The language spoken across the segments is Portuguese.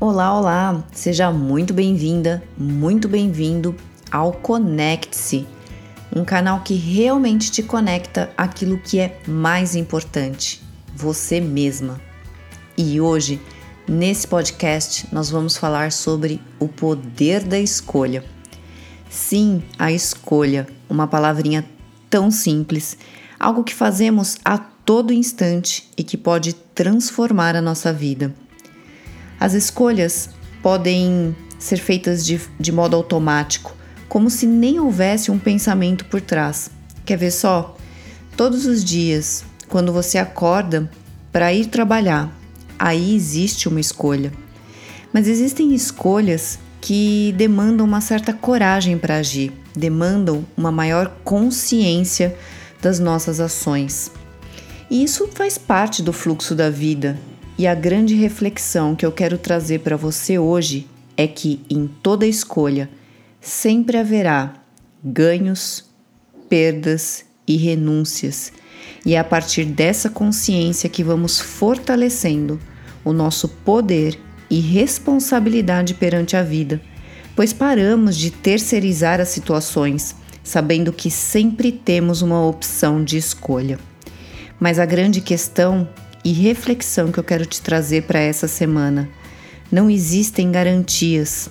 olá, olá! Seja muito bem-vinda, muito bem-vindo ao Conecte-se, um canal que realmente te conecta aquilo que é mais importante, você mesma. E hoje, nesse podcast, nós vamos falar sobre o poder da escolha. Sim, a escolha, uma palavrinha tão simples, algo que fazemos a todo instante e que pode transformar a nossa vida. As escolhas podem ser feitas de, de modo automático, como se nem houvesse um pensamento por trás. Quer ver só? Todos os dias, quando você acorda para ir trabalhar, aí existe uma escolha. Mas existem escolhas que demandam uma certa coragem para agir, demandam uma maior consciência das nossas ações. E isso faz parte do fluxo da vida e a grande reflexão que eu quero trazer para você hoje é que em toda escolha sempre haverá ganhos, perdas e renúncias, e é a partir dessa consciência que vamos fortalecendo o nosso poder e responsabilidade perante a vida, pois paramos de terceirizar as situações, sabendo que sempre temos uma opção de escolha. Mas a grande questão e reflexão que eu quero te trazer para essa semana. Não existem garantias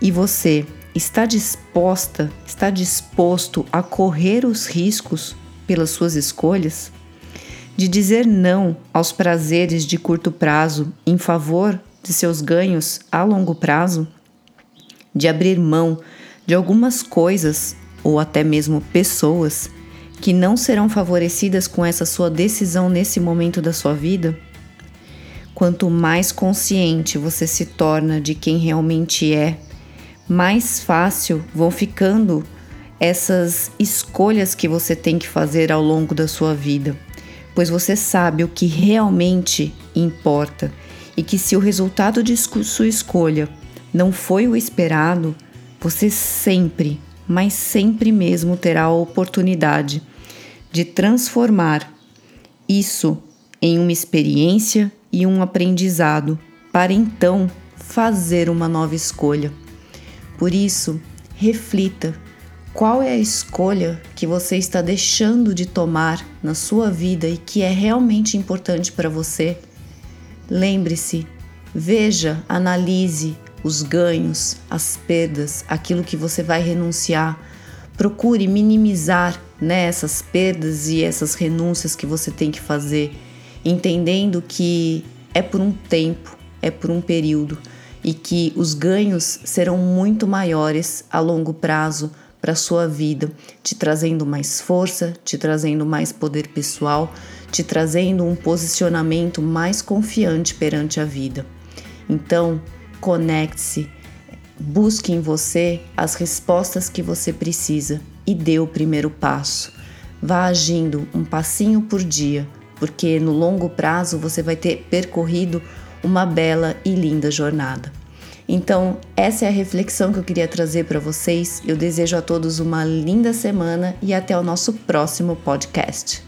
e você está disposta, está disposto a correr os riscos pelas suas escolhas? De dizer não aos prazeres de curto prazo em favor de seus ganhos a longo prazo? De abrir mão de algumas coisas ou até mesmo pessoas que não serão favorecidas com essa sua decisão nesse momento da sua vida? Quanto mais consciente você se torna de quem realmente é, mais fácil vão ficando essas escolhas que você tem que fazer ao longo da sua vida, pois você sabe o que realmente importa e que se o resultado de sua escolha não foi o esperado, você sempre mas sempre mesmo terá a oportunidade de transformar isso em uma experiência e um aprendizado para então fazer uma nova escolha. Por isso, reflita qual é a escolha que você está deixando de tomar na sua vida e que é realmente importante para você. Lembre-se, veja, analise os ganhos, as perdas, aquilo que você vai renunciar. Procure minimizar né, essas perdas e essas renúncias que você tem que fazer, entendendo que é por um tempo, é por um período e que os ganhos serão muito maiores a longo prazo para sua vida, te trazendo mais força, te trazendo mais poder pessoal, te trazendo um posicionamento mais confiante perante a vida. Então, Conecte-se, busque em você as respostas que você precisa e dê o primeiro passo. Vá agindo um passinho por dia, porque no longo prazo você vai ter percorrido uma bela e linda jornada. Então, essa é a reflexão que eu queria trazer para vocês. Eu desejo a todos uma linda semana e até o nosso próximo podcast.